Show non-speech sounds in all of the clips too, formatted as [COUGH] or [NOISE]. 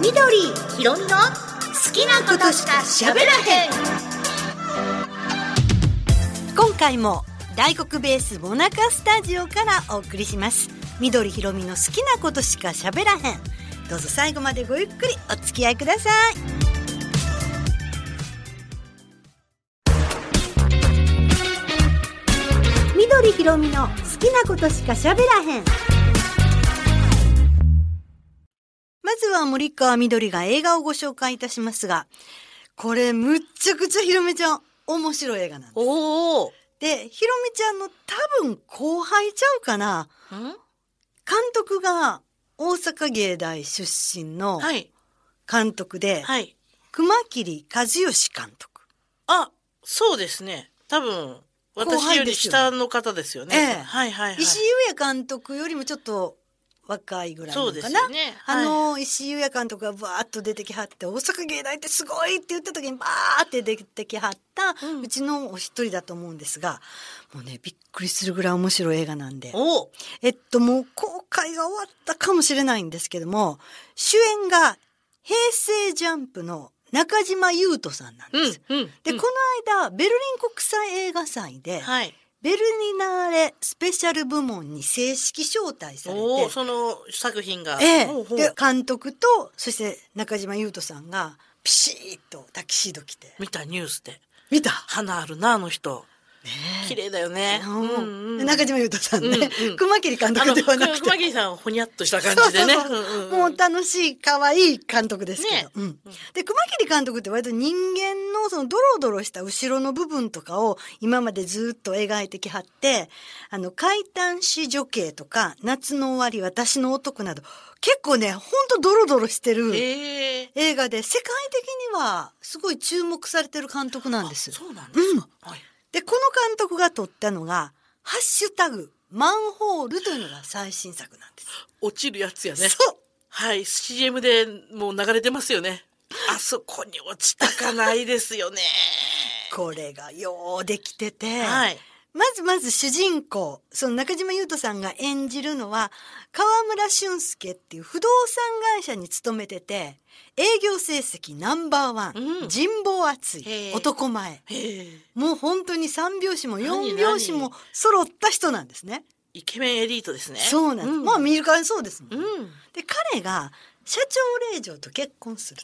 緑ひろみの好きなことしか喋らへん。今回も大黒ベースモナカスタジオからお送りします。緑ひろみの好きなことしか喋らへん。どうぞ最後までごゆっくりお付き合いください。緑ひろみの好きなことしか喋らへんずは森川みどりが映画をご紹介いたしますがこれむっちゃくちゃひろみちゃん面白い映画なんですおお。でひろみちゃんの多分後輩ちゃうかな監督が大阪芸大出身のはい。監督で、はい。熊切和義監督あ、そうですね。多分、私より下の方ですよね。ええはいはいはい。石井優也監督よりもちょっと若いぐらいのかな。あの、石井優也監督がバーッと出てきはって、大阪芸大ってすごいって言った時にバーって出てきはった、ううんちのお一人だと思うんですが、もうね、びっくりするぐらい面白い映画なんで。えっと、もう公開が終わったかもしれないんですけども、主演が平成ジャンプの中島裕斗さんなんうんです。うん。で、うんこの間、ベルリン国際映画祭で、はい。ベルニナーレスペシャル部門に正式招待されて、その作品が。ええほうほうで監督とそして中島裕斗さんがピシッとタキシード着て見たニュースで。見た、花あるな、あの人。綺麗だよね。うんで中島裕斗さんね、熊切監督で。はなくて熊切さん、ほにゃっとした感じでね。もう楽しい可愛い監督ですけど、で熊切監督って割と人間のそのドロドロした後ろの部分とかを今までずっと描いてきはってあの怪談師女系とか夏の終わり私の男など結構ねほんとドロドロしてるええ。映画で世界的にはすごい注目されてる監督なんです。そうなんですか。はい。でこの監督が撮ったのが「ハッシュタグマンホール」というのが最新作なんです。落ちるやつやね。そうはい、CM でもう流れてますよね。あそこに落ちたかないですよね。[LAUGHS] これがようできてて、はい。まずまず主人公その中島裕斗さんが演じるのは川村俊介っていう不動産会社に勤めてて営業成績ナンバーワン、うん人望厚い男前。もう本当に3拍子も何4拍子も揃った人なんですね。イケメンエリートですね。そうなんです。んまあ見るからにそうですもん。うん。で彼が社長令嬢と結婚する。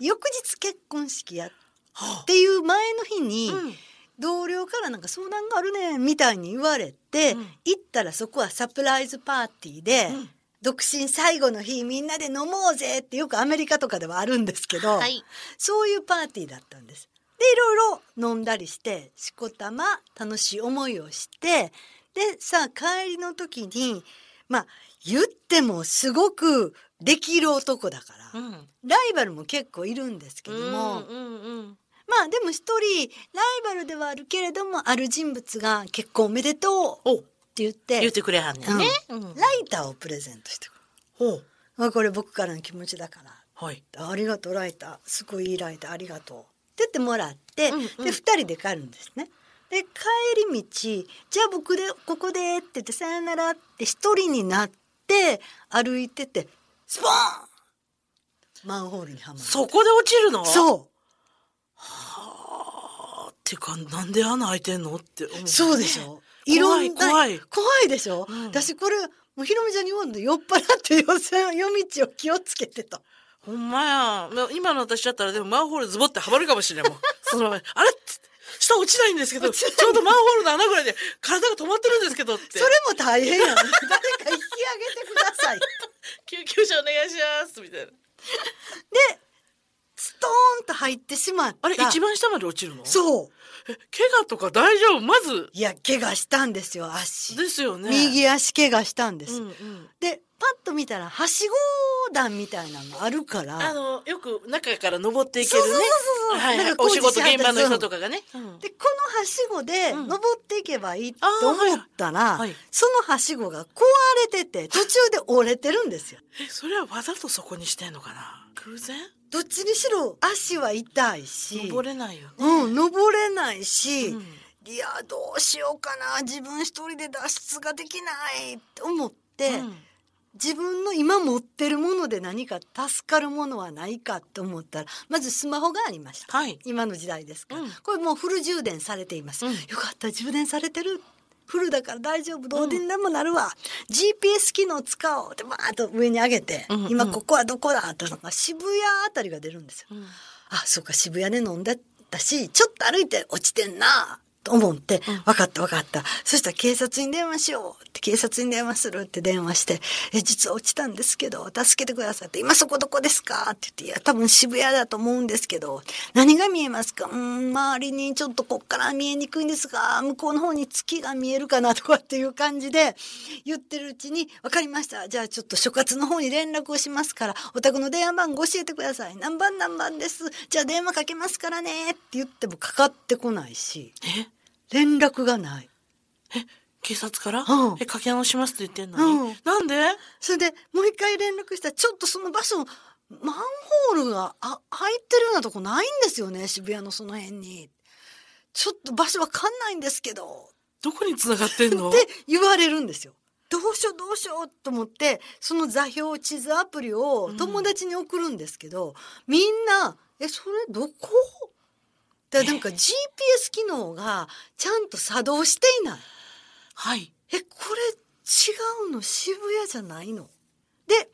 翌日結婚式やっはていう前の日に、あ。うん。同僚からなんか相談があるねみたいに言われて、うん行ったらそこはサプライズパーティーで、うん独身最後の日みんなで飲もうぜってよくアメリカとかではあるんですけど、はい。そういうパーティーだったんです。でいろいろ飲んだりしてしこたま楽しい思いをしてでさあ帰りの時にまあ言ってもすごくできる男だから、うん。ライバルも結構いるんですけども、うんうんうん。まあでも一人ライバルではあるけれどもある人物が結婚おめでとうおって言って言ってくれはんねんね。うんライターをプレゼントしてくほう。る。まあこれ僕からの気持ちだから。はい。ありがとうライターすごいいいライターありがとうって言ってもらって、うんうんで2人で帰るんですね。で帰り道じゃあ僕でここでって言ってさよならって一人になって歩いててスポーンマンホールにはまる。そこで落ちるの？う。そうっていうか、なんで穴開いてんのって思う。そうでしょ。怖いいろんな怖い怖いでしょ。うん私これもうひろみちゃんに言わんで酔っ払って夜せ夜道を気をつけてと。ほんまや。ま今の私だったらでもマンホールズボってはまるかもしれんもん。[LAUGHS] その前、あれ？下落ちないんですけど、ちょうどマンホールの穴ぐらいで体が止まってるんですけどって。それも大変やん。誰か引き上げてください。[LAUGHS] 救急車お願いしますみたいな。でストーンと入ってしまった。あれ、一番下まで落ちるの？そう。え、怪我とか大丈夫？まず。いや怪我したんですよ足。ですよね。右足怪我したんです。うんうん。でパッと見たらはしご段みたいなのがあるから。あの、よく中から登っていけるね。そうそうそうそうはいはい。なんかお仕事現場の人とかがね。うんでこのはしごでうん登っていけばいいと思ったら、はいはいそのはしごが壊れてて途中で折れてるんですよ。え、それはわざとそこにしてんのかな？偶然？どっちにしろ足は痛いし。登れないよね。うん、登れないし、うん。いやどうしようかな。自分一人で脱出ができないって思って、うん。自分の今持ってるもので何か助かるものはないかと思ったらまずスマホがありました、はい。今の時代ですから、うん。これもうフル充電されています、うん。よかった充電されてるフルだから大丈夫どうにでもなるわ、GPS 機能使おう。ってバーッと上に上げて、うんうん。今ここはどこだってのが渋谷あたりが出るんですよ。うん。あそうか渋谷で飲んでたしちょっと歩いて落ちてんなと思って、分かった分かった。そしたら警察に電話しようって警察に電話するって電話して「え実は落ちたんですけど助けてください」って「今そこどこですか?」って言って「いや多分渋谷だと思うんですけど何が見えますか？うん周りにちょっとこっから見えにくいんですが向こうの方に月が見えるかな」とかっていう感じで言ってるうちに「分かりました。じゃあちょっと所轄の方に連絡をしますからお宅の電話番号教えてください。何番何番です。じゃあ電話かけますからね」って言ってもかかってこないし。え？連絡がない。え警察から、うんえかけ直しますって言ってんのに、うんなんで？それでもう一回連絡したらちょっとその場所マンホールがあ入ってるようなとこないんですよね渋谷のその辺に。ちょっと場所わかんないんですけどどこに繋がってんの？って言われるんですよ。どうしようどうしようと思ってその座標地図アプリを友達に送るんですけど、みんな「えそれどこ?」だからなんか GPS 機能がちゃんと作動していない。はい。えこれ違うの？渋谷じゃないの？で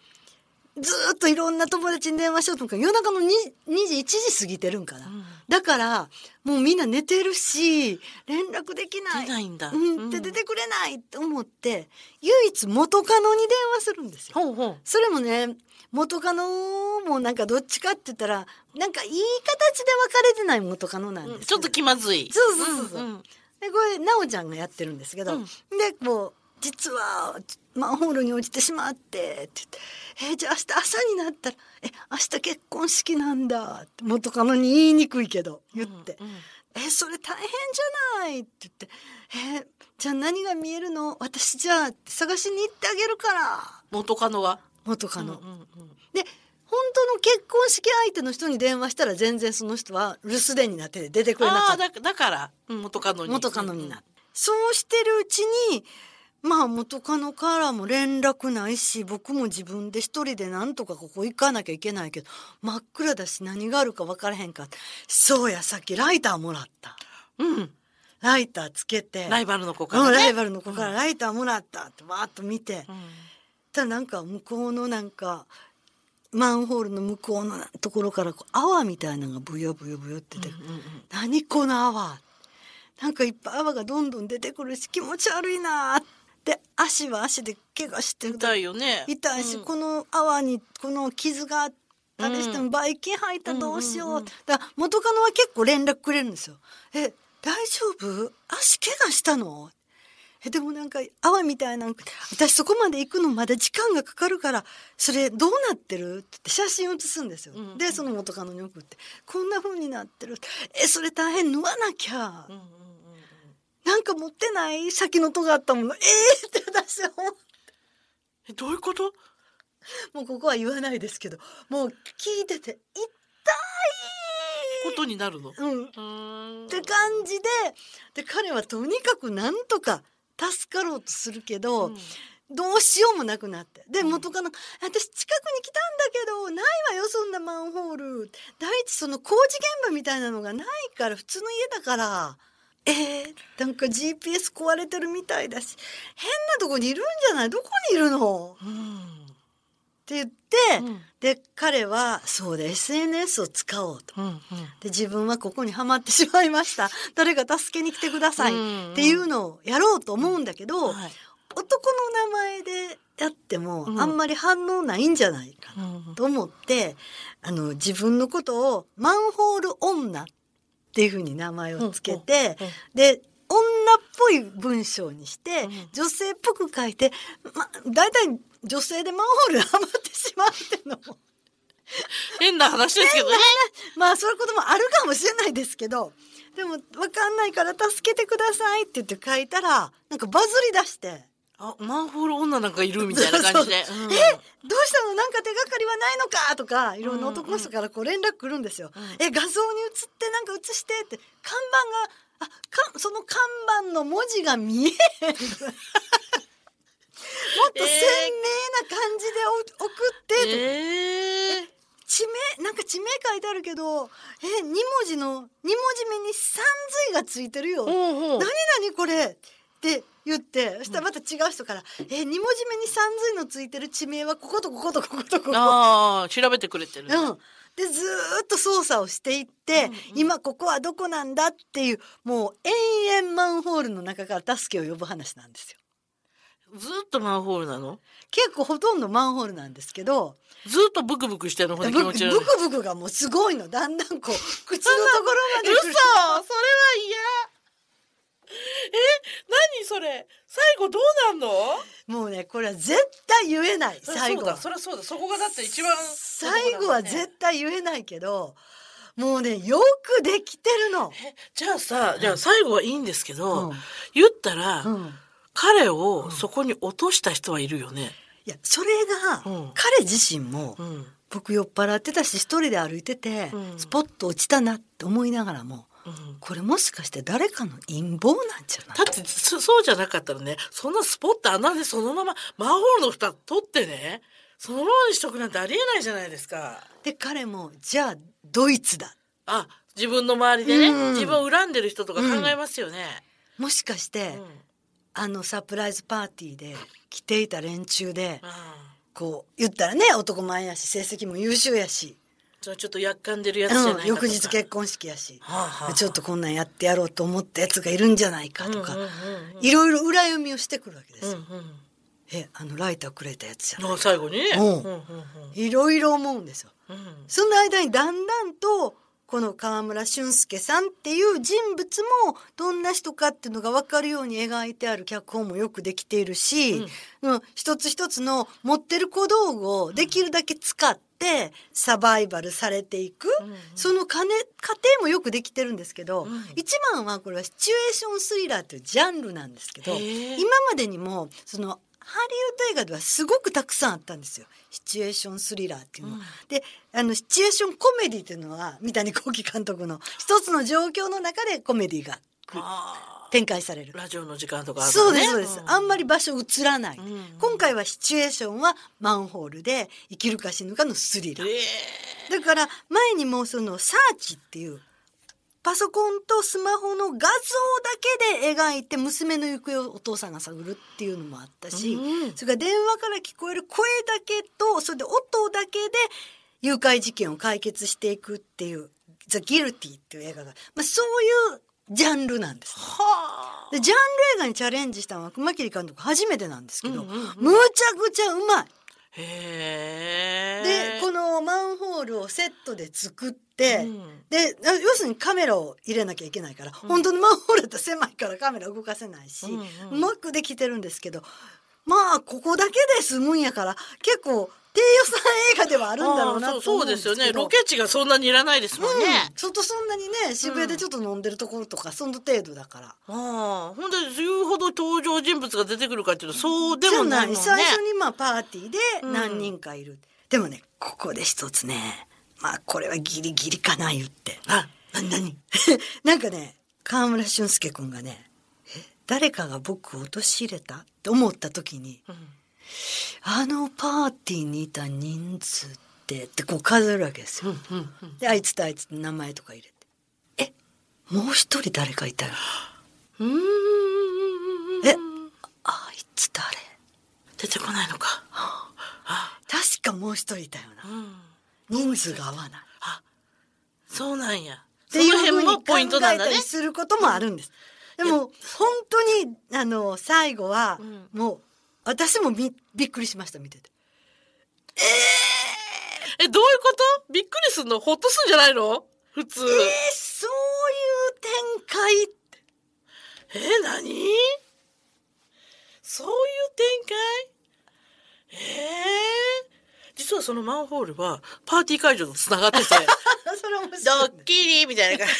ずーっといろんな友達に電話しようと思ったら夜中の 2, 2時1時過ぎてるんかな、うん。だからもうみんな寝てるし連絡できない。出ないんだ。うん、で出てくれないって思って唯一元カノに電話するんですよ。ほうほう。それもね元カノもなんかどっちかって言ったらなんかいい形で別れてない元カノなんですうんちょっと気まずい。そうそうそうそう。うんうん。でこれ奈緒ちゃんがやってるんですけど、うん。でこう「実はマンホールに落ちてしまって」って言って「えじゃあ明日朝になったらえ明日結婚式なんだ」って元カノに言いにくいけど言って。うんうん「えそれ大変じゃない」って言って「えじゃあ何が見えるの？私じゃあ探しに行ってあげるから」元カノは元カノ。うんうんうん。で本当の結婚式相手の人に電話したら全然その人は留守電になってて出てくれなかった。だだからうん元カノに。元カノになそうしてるうちにまあ元カノからも連絡ないし僕も自分で一人でなんとかここ行かなきゃいけないけど真っ暗だし何があるか分からへんかそうやさっきライターもらった。うん。ライターつけて。ライバルの子から、ね、うんライバルの子からライターもらったってわーっと見て、うんたらなんか向こうのなんかマンホールの向こうのところからこう泡みたいなのがブヨブヨブヨって出てくる、うんうん何この泡。なんかいっぱい泡がどんどん出てくるし気持ち悪いなーって。足は足で怪我してる痛いよね。痛いし、うん。この泡にこの傷があったりしても、ばい菌入ったらどうしよう,、うんうんうんだ元カノは結構連絡くれるんですよ「え大丈夫？足怪我したの?」えでもなんか泡みたいなの私そこまで行くのまだ時間がかかるからそれどうなってる？って写真写すんですよ、うんうん。でその元カノに送って「こんな風になってる」えそれ大変縫わなきゃ、うんうんうんなんか持ってない先の尖ったもの。えー！って私は思って。えどういうこと？もうここは言わないですけどもう聞いてて痛ことになるの？い、うん。って感じでで彼はとにかくなんとか助かろうとするけど、うん。どうしようもなくなって。でうん。元カノ、私近くに来たんだけどないわよそんなマンホール。第一その工事現場みたいなのがないから普通の家だから。えー、なんか GPS 壊れてるみたいだし変なとこにいるんじゃない？どこにいるの？うんって言って、うん。で彼はそうで SNS を使おうと。うんうん。で自分はここにはまってしまいました。誰か助けに来てください。うんっていうのをやろうと思うんだけど、はい。男の名前でやってもうん。あんまり反応ないんじゃないかなうん。と思ってあの自分のことをマンホール女っていうふうに名前をつけて、うん。うん。で女っぽい文章にして、うん。女性っぽく書いて、ま、大体女性でマンホールにはまってしまうっていうのも。変な話ですけどね。まあそういうこともあるかもしれないですけどでも分かんないから助けてくださいって言って書いたらなんかバズり出してあマンホール女なんかいるみたいな感じで。うんそうそう。え？どうしたの？なんか手がかりはないのか？とかいろんな男の人からこう連絡来るんですよ。うん。え画像に映ってなんか映してって看板があかその看板の文字が見えへん。[LAUGHS] もっと鮮明な感じでお送って、ええ地名なんか地名書いてあるけどえ二文字の二文字目に三髄がついてるよ、何何これ。って言って。そしたらまた違う人から「え二文字目に三髄のついてる地名はこことこことこことここ」ああ、調べてくれてる。うん、でずーっと操作をしていって、今ここはどこなんだっていうもう延々マンホールの中から助けを呼ぶ話なんですよ。ずーっとマンホールなの？結構ほとんどマンホールなんですけど。ずーっとブクブクしてるの？ほんと気持ち悪い。クブクがもうすごいの。だんだんこう口のところまで嘘！それは嫌！え？何それ。最後どうなんの？もうねこれは絶対言えない。最後は。そりゃそうだ。そこがだって一番最後は絶対言えないけどもうねよくできてるの。えじゃあさじゃあ最後はいいんですけど、うん。言ったら、うん。彼をそこに落とした人はいるよね。いやそれが、うん。彼自身も、うん。僕酔っ払ってたし一人で歩いてて、うん。スポッと落ちたなって思いながらもうん。これもしかして誰かの陰謀なんじゃない？だってそそうじゃなかったらねそんなスポット穴でそのままマンホールの蓋取ってねそのままにしとくなんてありえないじゃないですか。で彼もじゃあドイツだ。あ自分の周りでね、うん。自分を恨んでる人とか考えますよね。もしかして、うん。あのサプライズパーティーで来ていた連中であこう言ったらね男前やし成績も優秀やし、ちょっとやっかんでるやつじゃないかうん、翌日結婚式やし、はあはあ。ちょっとこんなんやってやろうと思ったやつがいるんじゃないかとか、うんうんうんいろいろ裏読みをしてくるわけですよ。うんうんえあのライターくれたやつじゃないあ最後に？ね。うんうんうん。いろいろ思うんですよ。うん。うんその間にだんだんとこの河村俊介さんっていう人物もどんな人かっていうのが分かるように描いてある脚本もよくできているし、うん一つ一つの持ってる小道具をできるだけ使ってサバイバルされていく、うんうん。その過,、程もよくできてるんですけど、うん。一番はこれはシチュエーションスリラーというジャンルなんですけど今までにもそのハリウッド映画ではすごくたくさんあったんですよ。シチュエーションスリラーっていうの。は。うん。であのシチュエーションコメディっていうのは三谷幸喜監督の一つの状況の中でコメディがくあ展開される。ー。ラジオの時間とかあるそうですそうです、あんまり場所映らない、うん。今回はシチュエーションはマンホールで生きるか死ぬかのスリラー、えだから前にもそのサーチっていうパソコンとスマホの画像だけで描いて娘の行方をお父さんが探るっていうのもあったし、うんそれから電話から聞こえる声だけとそれで音だけで誘拐事件を解決していくっていう「ザ・ギルティ」っていう映画が、まあ、そういうジャンルなんです。はあ。でジャンル映画にチャレンジしたのは熊切監督初めてなんですけど、うんうんうん。むちゃくちゃうまい。でこのマンホールをセットで作って、うん。であ要するにカメラを入れなきゃいけないから、本当のマンホールだと狭いからカメラ動かせないし、ううん。うんまくできてるんですけどまあここだけで済むんやから結構低予算映画ではあるんだろうなとそうですよね。ロケ地がそんなにいらないですもんね、うん、ちょっとそんなにね渋谷でちょっと飲んでるところとか、その程度だから。ああほんで言うほど登場人物が出てくるかっていうとそうでもないもんね。最初にまあパーティーでうん。何人かいる、でもねここで一つねまあこれはギリギリかな言って。あ何何？[LAUGHS] なんかね河村俊介君がねえ誰かが僕を陥れた？って思った時にうんあのパーティーにいた人数ってってこう数えるわけですよ。うんうんうん。であいつとあいつの名前とか入れて。えもう一人誰かいたようーん。えあいつ誰？出てこないのか。確かもう一人いたよな。うん。人数が合わない。そうなんや。その辺もポイントなんだね。することもあるんです。でも本当にあの最後はうん。もう私もびびっくりしました見てて。えどういうこと？びっくりすんの？ほっとすんじゃないの？普通。えー、そういう展開。ってえ何？そういう展開？ええ実はそのマンホールはパーティー会場とつながってて [LAUGHS] ドッキリみたいな感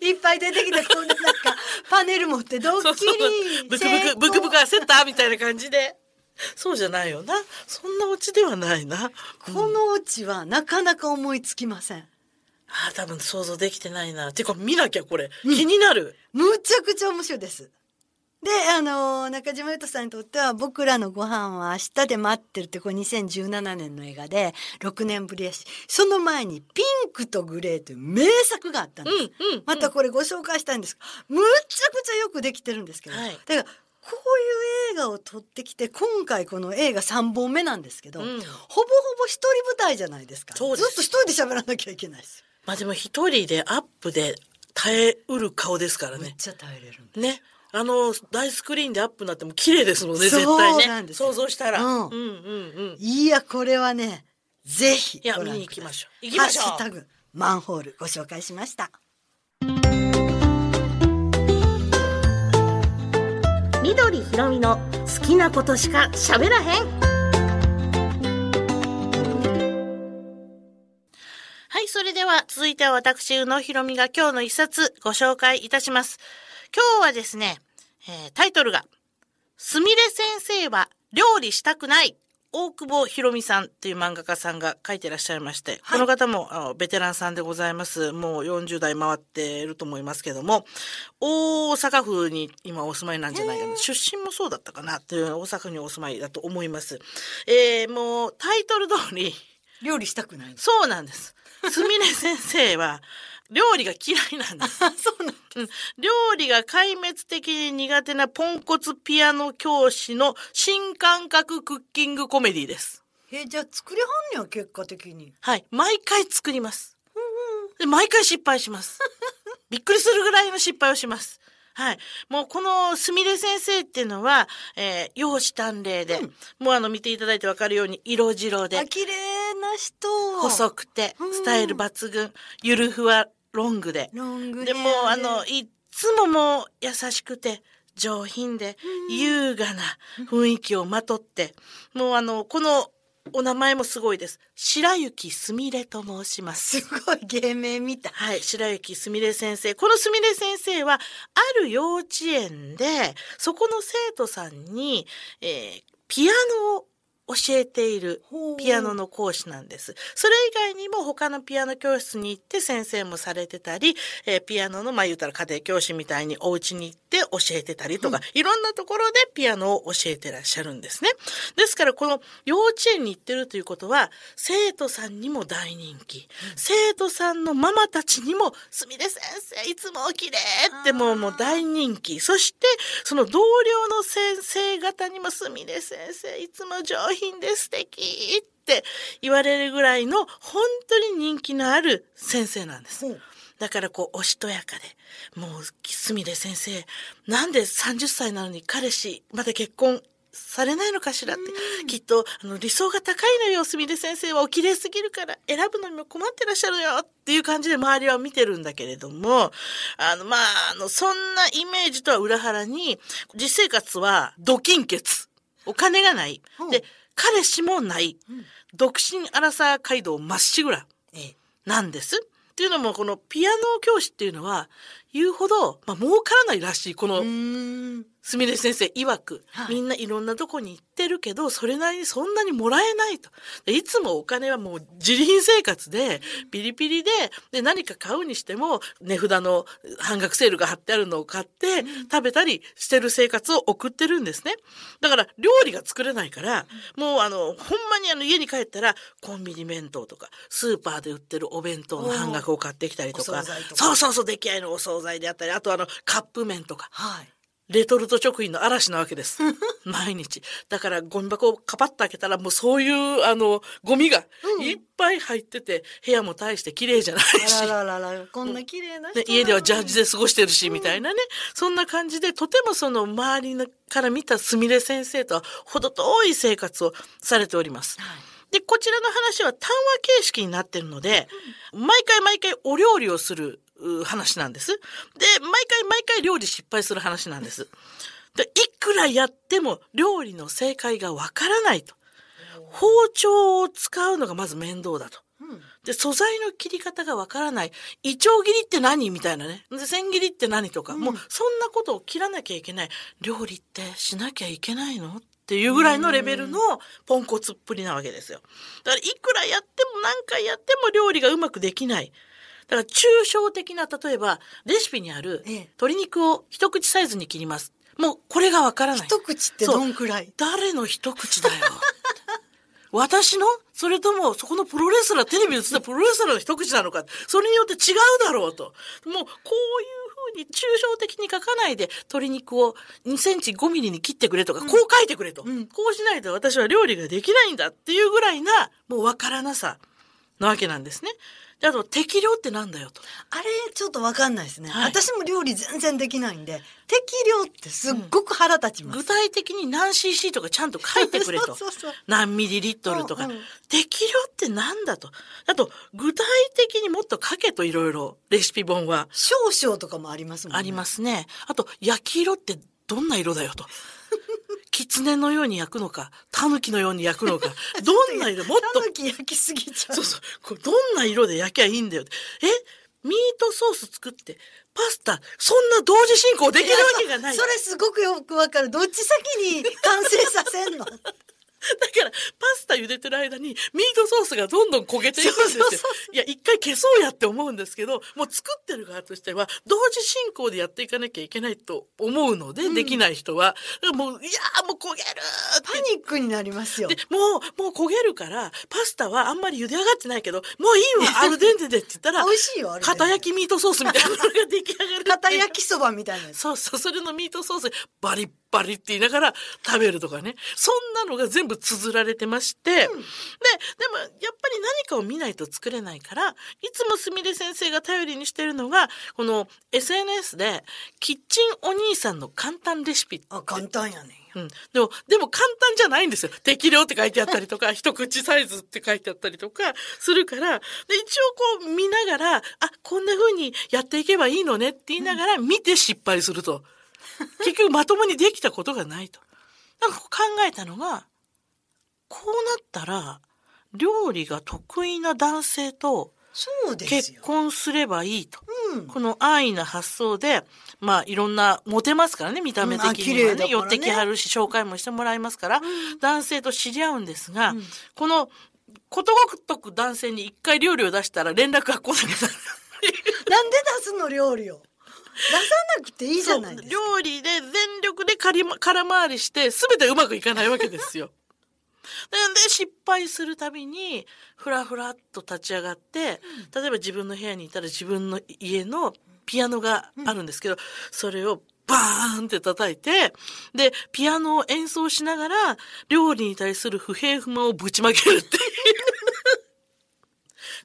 じ。[LAUGHS] いっぱい出てきてこんななんかパネル持ってドッキリブクブクブクブクはセッターみたいな感じで。そうじゃないよな。そんなオチではないな。このオチはなかなか思いつきません。あー多分想像できてないな。てか見なきゃこれ。気になる、むちゃくちゃ面白いです。で、あの、中島裕斗さんにとっては、僕らのご飯は明日で待ってるって、これ2017年の映画で、6年ぶりやし、その前に、ピンクとグレーという名作があったんです。うんうんまたこれご紹介したいんですが、むっちゃくちゃよくできてるんですけど、はいだから、こういう映画を撮ってきて、今回この映画3本目なんですけど、うんほぼほぼ一人舞台じゃないですか。そうずっと一人で喋らなきゃいけないですよ。まあでも一人でアップで耐えうる顔ですからね。めっちゃ耐えれるんです。ね。あの、大スクリーンでアップになっても綺麗ですもんね、絶対ね。なんですよ想像したら。うんうんうんうん。いや、これはね、ぜひいや見に行きましょう行きましょうハッシュタグ、マンホールご紹介しました。緑ひろみの好きなことしか喋らへんはい、それでは続いては私、宇野ひろみが今日の一冊ご紹介いたします。今日はですね、えータイトルが、すみれ先生は料理したくない。大久保ひろみさんっていう漫画家さんが書いてらっしゃいまして、この方もあのベテランさんでございます。もう40代回っていると思いますけども、大阪府に今お住まいなんじゃないかな。出身もそうだったかなっていう大阪府にお住まいだと思います。えーもうタイトル通り、料理したくない。そうなんです。すみれ先生は、料理が嫌いなんです。そうなんうん料理が壊滅的に苦手なポンコツピアノ教師の新感覚クッキングコメディです。え、じゃあ作りはんねや、結果的に。はい。毎回作ります。で毎回失敗します。[LAUGHS] びっくりするぐらいの失敗をします。はい。もうこのすみれ先生っていうのは、えー、容姿端麗で、もうあの見ていただいてわかるように色白であ、、綺麗な人。細くてうん、スタイル抜群、ゆるふわロングで、ロングでもあの、いっつももう優しくて、上品で、優雅な雰囲気をまとって、もうあの、このお名前もすごいです。白雪すみれと申します。すごい芸名みたい。はい、白雪すみれ先生。このすみれ先生は、ある幼稚園で、そこの生徒さんに、えーピアノを教えているピアノの講師なんです。それ以外にも他のピアノ教室に行って先生もされてたり、えーピアノの、まあ言うたら家庭教師みたいにお家に行って教えてたりとか、いろんなところでピアノを教えてらっしゃるんですね。ですからこの幼稚園に行ってるということは、生徒さんにも大人気。生徒さんのママたちにも、すみれ先生いつもお綺麗ってもうもう大人気。そして、その同僚の先生方にも、すみれ先生いつも上品で素敵って言われるぐらいの本当に人気のある先生なんです。ほうだからこう、おしとやかで、もう、すみれ先生、なんで30歳なのに彼氏、まだ結婚されないのかしらって、きっと、あの、理想が高いのよ、すみれ先生はお綺麗すぎるから、選ぶのにも困ってらっしゃるよ、っていう感じで周りは見てるんだけれども、あの、まあ、あの、そんなイメージとは裏腹に、実生活は、ド金欠。お金がないほう。で、彼氏もない。独身アラサー街道まっしぐら。ええ。なんです。っていうのも、このピアノ教師っていうのは、言うほど、まあ、儲からないらしい。この。すみれ先生曰く、はいみんないろんなとこに行ってるけど、それなりにそんなにもらえないと。でいつもお金はもう自利品生活で、ピリピリで、で、何か買うにしても、値札の半額セールが貼ってあるのを買って、食べたりしてる生活を送ってるんですね。だから、料理が作れないから、もうあの、ほんまにあの、家に帰ったら、コンビニ弁当とか、スーパーで売ってるお弁当の半額を買ってきたりとおか、とかそうそうそう、出来合いのお惣菜であったり、あとあの、カップ麺とか、はい。レトルト食品の嵐なわけです。[LAUGHS] 毎日。だからゴミ箱をカパッと開けたらもうそういうあのゴミがいっぱい入ってて、部屋も大して綺麗じゃないし。あらららら、こんな綺麗な人で家ではジャージで過ごしてるし、みたいなね。そんな感じで、とてもその周りのから見たすみれ先生とは程遠い生活をされております。で、こちらの話は談話形式になってるので、毎回毎回お料理をするう話なんです。で、毎回毎回料理失敗する話なんです。で、いくらやっても料理の正解がわからないと。包丁を使うのがまず面倒だと。で、素材の切り方がわからない。イチョウ切りって何みたいなね。で、千切りって何とか。もう、そんなことを切らなきゃいけない。料理ってしなきゃいけないのっていうぐらいのレベルのポンコツっぷりなわけですよ。だから、いくらやっても何回やっても料理がうまくできない。だから、抽象的な、例えば、レシピにあるええ、鶏肉を一口サイズに切ります。もうこれがわからない。一口ってどんくらい？誰の一口だよ。[LAUGHS] 私の？それとも、そこのプロレスラー、テレビで映ったプロレスラーの一口なのか？それによって違うだろうと。もう、こういうふうに抽象的に書かないで、鶏肉を2センチ5ミリに切ってくれとか、こう書いてくれと。うんこうしないと私は料理ができないんだっていうぐらいな、もうわからなさなわけなんですね。であと、適量ってなんだよと。あれ、ちょっとわかんないですね。はい私も料理全然できないんで、適量ってすっごく腹立ちます。具体的に何 cc とかちゃんと書いてくれと。[LAUGHS] そうそうそう何ミリリットルとか。うんうん適量ってなんだと。あと、具体的にもっと書けといろいろ、レシピ本は少々とかもありますもんね。ありますね。あと、焼き色ってどんな色だよと。狐のように焼くのか、狸のように焼くのか、[LAUGHS] どんな色、もっとタヌキ焼きすぎちゃう。そうそう。これどんな色で焼きゃいいんだよ。えミートソース作って、パスタ、そんな同時進行できるわけがない。それすごくよくわかる。どっち先に完成させんの？だから、パスタ茹でてる間に、ミートソースがどんどん焦げていくんですよ。いや、一回消そうやって思うんですけど、もう作ってる側としては、同時進行でやっていかなきゃいけないと思うので、できない人は、もう、いやーもう焦げるパニックになりますよで。もう、もう焦げるから、パスタはあんまり茹で上がってないけど、もういいわ、アルデンテでって言ったら、美味しいよ、あれ。片焼きミートソースみたいなのが出来上がる。片焼きそばみたいな。そうそう、それのミートソースバリッバリって言いながら食べるとかね。そんなのが全部綴られてまして、で、でもやっぱり何かを見ないと作れないから、いつもすみれ先生が頼りにしてるのが、この SNS でキッチンお兄さんの簡単レシピあ、簡単やね。うん。でも、でも簡単じゃないんですよ。適量って書いてあったりとか、[LAUGHS] 一口サイズって書いてあったりとかするから、で、一応こう見ながら、あ、こんな風にやっていけばいいのねって言いながら見て失敗すると。結局まともにできたことがないと。なんか考えたのが、こうなったら、料理が得意な男性と結よ。婚すればいいと。うん。この安易な発想で、まあいろんな、モテますからね、見た目的にはね、麗だからね寄ってきはるし、紹介もしてもらいますから、男性と知り合うんですが、うんこの、ことごとく男性に一回料理を出したら連絡が来なくなる。なんで出すの料理を。出さなくていいじゃないですか。料理で全力で借りま空回りして、すべてうまくいかないわけですよ。[LAUGHS] で失敗するたびに、ふらふらっと立ち上がって、例えば自分の部屋にいたら自分の家のピアノがあるんですけど、それをバーンって叩いて、で、ピアノを演奏しながら、料理に対する不平不満をぶちまけるっていう。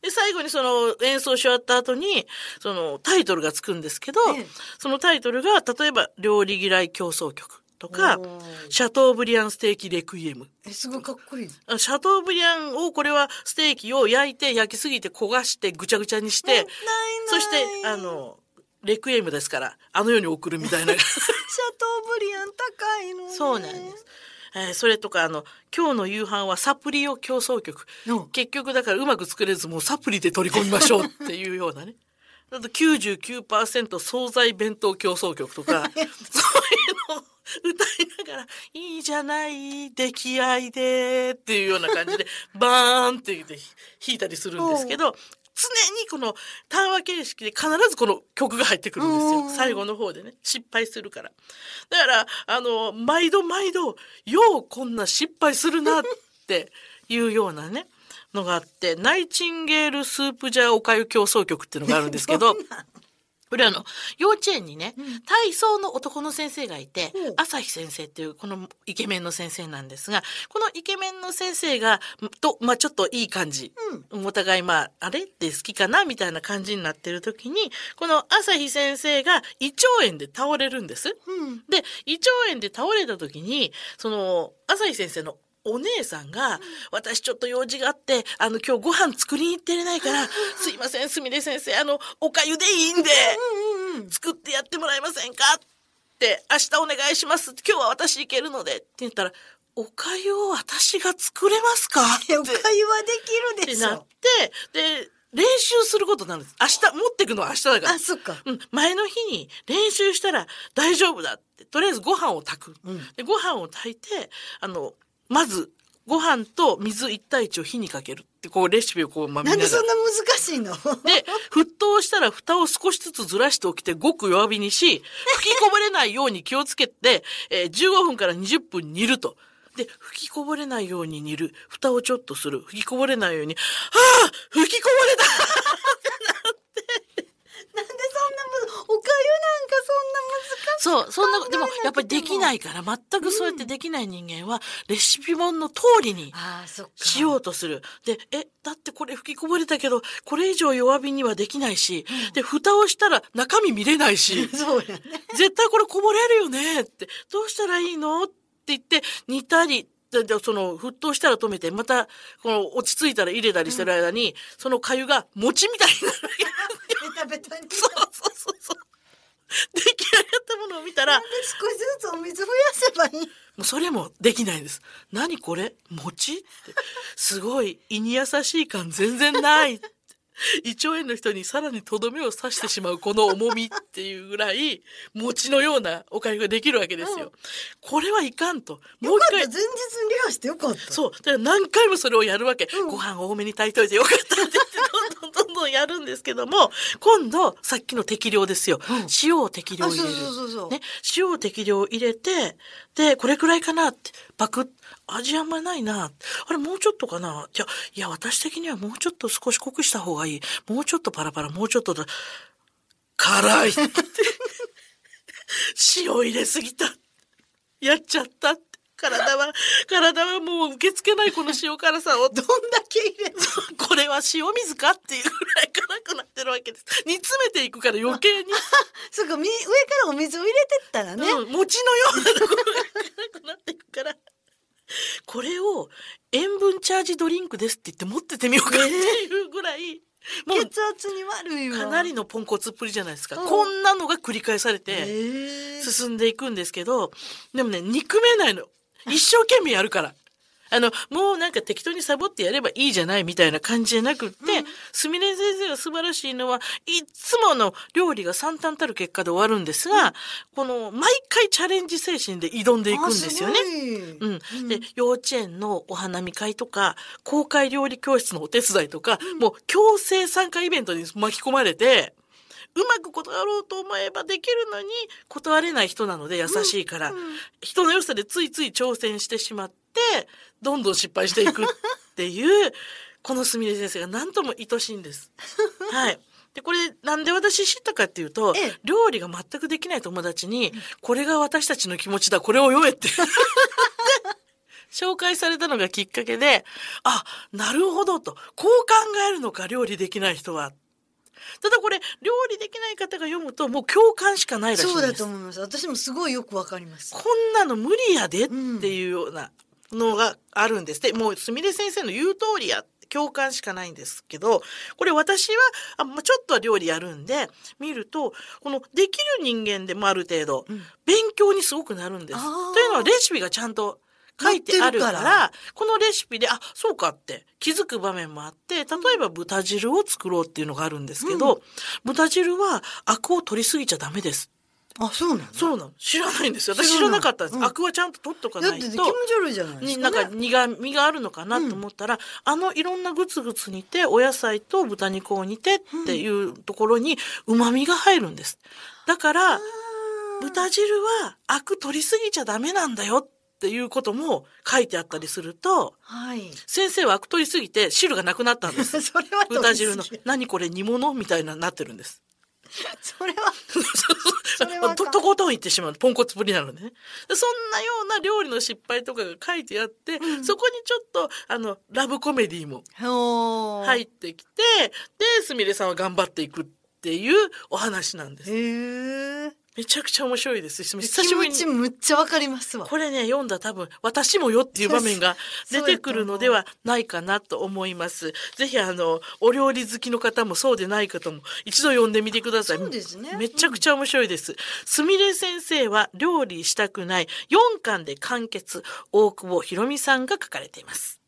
で、最後にその演奏し終わった後に、そのタイトルがつくんですけど、ええそのタイトルが、例えば、料理嫌い競争曲とかシャトーブリアンステーキレクイエム。え、すごいかっこいい。あシャトーブリアンを、これはステーキを焼いて、焼きすぎて焦がして、ぐちゃぐちゃにして、ないないそして、あ、の、レクイエムですから、あの世に送るみたいな。[LAUGHS] シャトーブリアン高いのね。そうなんです。えーそれとか、あの、今日の夕飯はサプリオ競争曲。うん結局だからうまく作れず、もうサプリで取り込みましょうっていうようなね。[LAUGHS] あと99%惣菜弁当競争曲とか、[LAUGHS] そういうのを歌いながら、いいじゃない、出来合いで、っていうような感じで、バーンって言って弾いたりするんですけど、常にこの単話形式で必ずこの曲が入ってくるんですよ。うん最後の方でね。失敗するから。だから、あの、毎度毎度、ようこんな失敗するなっていうようなね、のがあって、ナイチンゲールスープジャーおかゆ競争曲っていうのがあるんですけど、[LAUGHS] これあの、幼稚園にね、体操の男の先生がいてほう、朝日先生っていうこのイケメンの先生なんですが、このイケメンの先生が、と、まあ、ちょっといい感じ。お互いまあ、あれって好きかなみたいな感じになってる時に、この朝日先生が胃腸炎で倒れるんです。うん。で、胃腸炎で倒れた時に、その、朝日先生のお姉さんが、私ちょっと用事があって、あの、今日ご飯作りに行ってないから、[LAUGHS] すいません、すみれ先生、あの、おかゆでいいんで。作ってやってもらえませんかって、明日お願いします。今日は私行けるので、って言ったら、おかゆを私が作れますかってえ [LAUGHS] おかゆはできるでしなっょ。て、で、練習することになるんです。明日、持ってくのは明日だから。あ、そっか。うん、前の日に練習したら大丈夫だって、とりあえずご飯を炊く。うんでご飯を炊いて、あの、まず、ご飯と水1対1を火にかけるって、こうレシピをこう、まあ、見ななんでそんな難しいの？で、沸騰したら蓋を少しずつずらしておきて、ごく弱火にし、[LAUGHS] 吹きこぼれないように気をつけて、えー15分から20分煮ると。で、吹きこぼれないように煮る。蓋をちょっとする。吹きこぼれないように、はあ吹きこぼれたなんでそんなむ、おかゆなんかそんな難しい。そう、そんな、でもやっぱりできないから、全くそうやってできない人間は、レシピ本の通りに。しようとする。で、え、だってこれ吹きこぼれたけど、これ以上弱火にはできないし、で、蓋をしたら中身見れないし、[LAUGHS] そうやね。絶対これこぼれるよねって、どうしたらいいの？って言って、煮たり、ででその、沸騰したら止めて、また、この、落ち着いたら入れたりしてる間に、その粥が餅みたいになるタベタに。そうそうそうそう。出来上がったものを見たら、少しずつお水増やせばいい？もうそれもできないんです。何これ？餅？って。すごい胃に優しい感全然ない。胃腸炎の人にさらにとどめを刺してしまうこの重みっていうぐらい餅のようなおかゆができるわけですよ。これはいかんと。もう一回前日にリハしてよかった。そう。だから何回もそれをやるわけ。うんご飯多めに炊いといてよかったって言って、どんどんどんどんやるんですけども、今度、さっきの適量ですよ。うん塩を適量入れる。あそうそうそうそうね。塩を適量入れて、で、これくらいかなって、バクッ、味あんまないな。あれ、もうちょっとかな？じゃいや、私的にはもうちょっと少し濃くした方がいい。もうちょっとパラパラ、もうちょっとだ。辛いって。[LAUGHS] 塩入れすぎた。やっちゃったって。体は、体はもう受け付けないこの塩辛さを。どんだけ入れる [LAUGHS] これは塩水かっていうぐらい辛くなってるわけです。煮詰めていくから余計に、[LAUGHS] そうか、み上からお水を入れてったらね。うん、餅のようなところが辛くなっていくから。これを塩分チャージドリンクですって言って持っててみようかっていうぐらい、もう血圧に悪いわ。かなりのポンコツっぷりじゃないですか。うんこんなのが繰り返されて、ええ進んでいくんですけど、でもね、憎めないの。一生懸命やるから。あの、もうなんか適当にサボってやればいいじゃないみたいな感じじゃなくって、すみれ先生が素晴らしいのは、いつもの料理が惨憺たる結果で終わるんですが、この、毎回チャレンジ精神で挑んでいくんですよね。ねうん。で、幼稚園のお花見会とか、公開料理教室のお手伝いとか、もう強制参加イベントに巻き込まれて、うまく断ろうと思えばできるのに、断れない人なので優しいから、人の良さでついつい挑戦してしまって、どんどん失敗していくっていう、[LAUGHS] このすみれ先生が何とも愛しいんです。[LAUGHS] はい。で、これ、なんで私知ったかっていうと、ええ料理が全くできない友達に、これが私たちの気持ちだ、これを読めって。[LAUGHS] 紹介されたのがきっかけで、あ、なるほどと。こう考えるのか、料理できない人は。ただこれ、料理できない方が読むと、もう共感しかないらしいんです。そうだと思います。私もすごいよくわかります。こんなの無理やでっていうようなのがあるんです。で、もう、すみれ先生の言う通りや、共感しかないんですけど、これ私は、あまあ、ちょっとは料理やるんで、見ると、この、できる人間でもある程度、うん勉強にすごくなるんです。というのは、レシピがちゃんと、書いてあるからこのレシピで、あ、そうかって気づく場面もあって、例えば豚汁を作ろうっていうのがあるんですけど、豚汁はアクを取りすぎちゃダメです。あ、そうなの？そうなの。知らないんですよ。私知知らなかったんです。うんアクはちゃんと取っとかだって気持ないと。ち悪いじゃないですにか、ね。なんか苦味があるのかなと思ったら、あのいろんなグツグツ煮て、お野菜と豚肉を煮てっていうところに旨味が入るんです。だから、豚汁はアク取りすぎちゃダメなんだよっていうことも書いてあったりすると、はい。先生はアク取りすぎて汁がなくなったんです。[LAUGHS] それは豚汁の何これ煮物みたいななってるんです。それは、[LAUGHS] それはととことん言ってしまう。ポンコツぶりなのでね。でそんなような料理の失敗とかが書いてあって、そこにちょっと、あの、ラブコメディも入ってきて、で、すみれさんは頑張っていくっていうお話なんです。へえ。めちゃくちゃ面白いです。久気しぶりに。持ちむっちゃわかりますわ。これね、読んだ多分、私もよっていう場面が出てくるのではないかなと思います。ぜひあの、お料理好きの方もそうでない方も一度読んでみてください。そうですねめちゃくちゃ面白いです。すみれ先生は料理したくない4巻で完結、大久保ひろみさんが書かれています。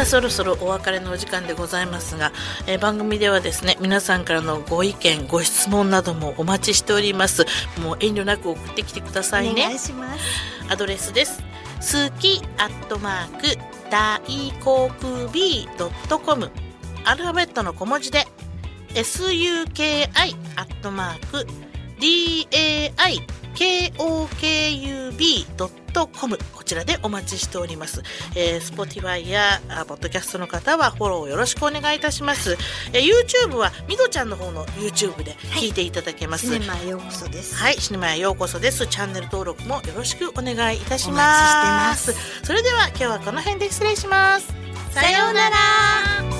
さあそろそろお別れのお時間でございますが、えー番組ではですね皆さんからのご意見ご質問などもお待ちしておりますもう遠慮なく送ってきてくださいおね願いします。アドレスです。すきアットマーク大航空 B ドットコムアルファベットの小文字で SUKI アットマーク DAI ムこちらでお待ちしております。えー、Spotify やあポッドキャストの方はフォローよろしくお願いいたします。えー、YouTube はみどちゃんの方の YouTube で聞いていただけます。シネマへようこそです。はい、シネマへようこそです。チャンネル登録もよろしくお願いいたしおます。待ちしてそれでは今日はこの辺で失礼します。さようなら